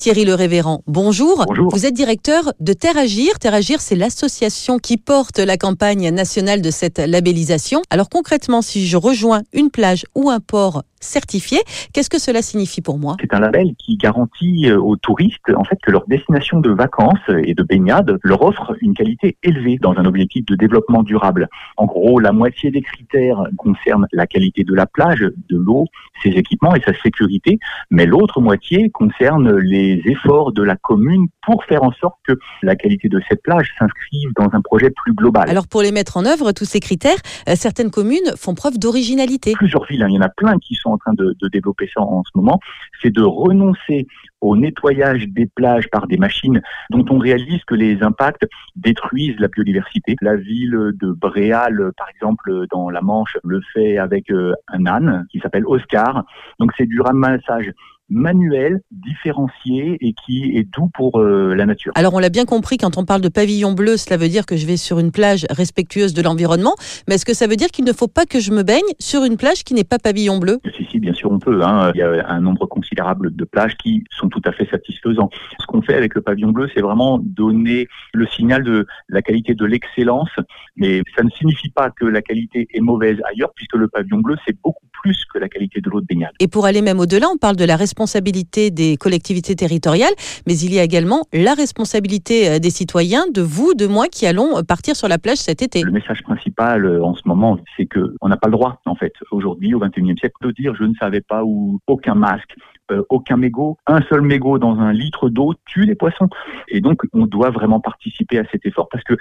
Thierry Le Révérend, bonjour. Bonjour. Vous êtes directeur de Terre Agir. Terre Agir, c'est l'association qui porte la campagne nationale de cette labellisation. Alors concrètement, si je rejoins une plage ou un port certifié, qu'est-ce que cela signifie pour moi? C'est un label qui garantit euh, aux touristes en fait que leur destination de vacances et de baignade leur offre une qualité élevée dans un objectif de développement durable. En gros, la moitié des critères concernent la qualité de la plage, de l'eau, ses équipements et sa sécurité, mais l'autre moitié concerne les efforts de la commune pour faire en sorte que la qualité de cette plage s'inscrive dans un projet plus global. Alors pour les mettre en œuvre, tous ces critères, euh, certaines communes font preuve d'originalité. Plusieurs villes, hein, il y en a plein qui sont en train de, de développer ça en ce moment, c'est de renoncer au nettoyage des plages par des machines dont on réalise que les impacts détruisent la biodiversité. La ville de Bréal, par exemple, dans la Manche, le fait avec euh, un âne qui s'appelle Oscar. Donc c'est du ramassage manuel, différencié et qui est doux pour euh, la nature. Alors on l'a bien compris, quand on parle de pavillon bleu, cela veut dire que je vais sur une plage respectueuse de l'environnement, mais est-ce que ça veut dire qu'il ne faut pas que je me baigne sur une plage qui n'est pas pavillon bleu? Si, si, bien sûr on peut. Hein. Il y a un nombre considérable de plages qui sont tout à fait satisfaisants. Qu'on fait avec le pavillon bleu, c'est vraiment donner le signal de la qualité de l'excellence, mais ça ne signifie pas que la qualité est mauvaise ailleurs, puisque le pavillon bleu, c'est beaucoup plus que la qualité de l'eau de baignade. Et pour aller même au-delà, on parle de la responsabilité des collectivités territoriales, mais il y a également la responsabilité euh, des citoyens, de vous, de moi, qui allons euh, partir sur la plage cet été. Le message principal euh, en ce moment, c'est que on n'a pas le droit, en fait, aujourd'hui, au XXIe siècle, de dire je ne savais pas ou aucun masque, euh, aucun mégot. Un seul mégot dans un litre d'eau tue les poissons. Et donc, on doit vraiment participer à cet effort parce que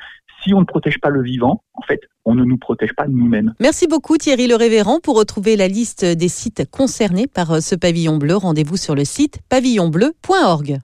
si on ne protège pas le vivant, en fait, on ne nous protège pas nous-mêmes. Merci beaucoup Thierry Le Révérend. Pour retrouver la liste des sites concernés par euh, ce pavillon bleu, rendez-vous sur le site pavillonbleu.org.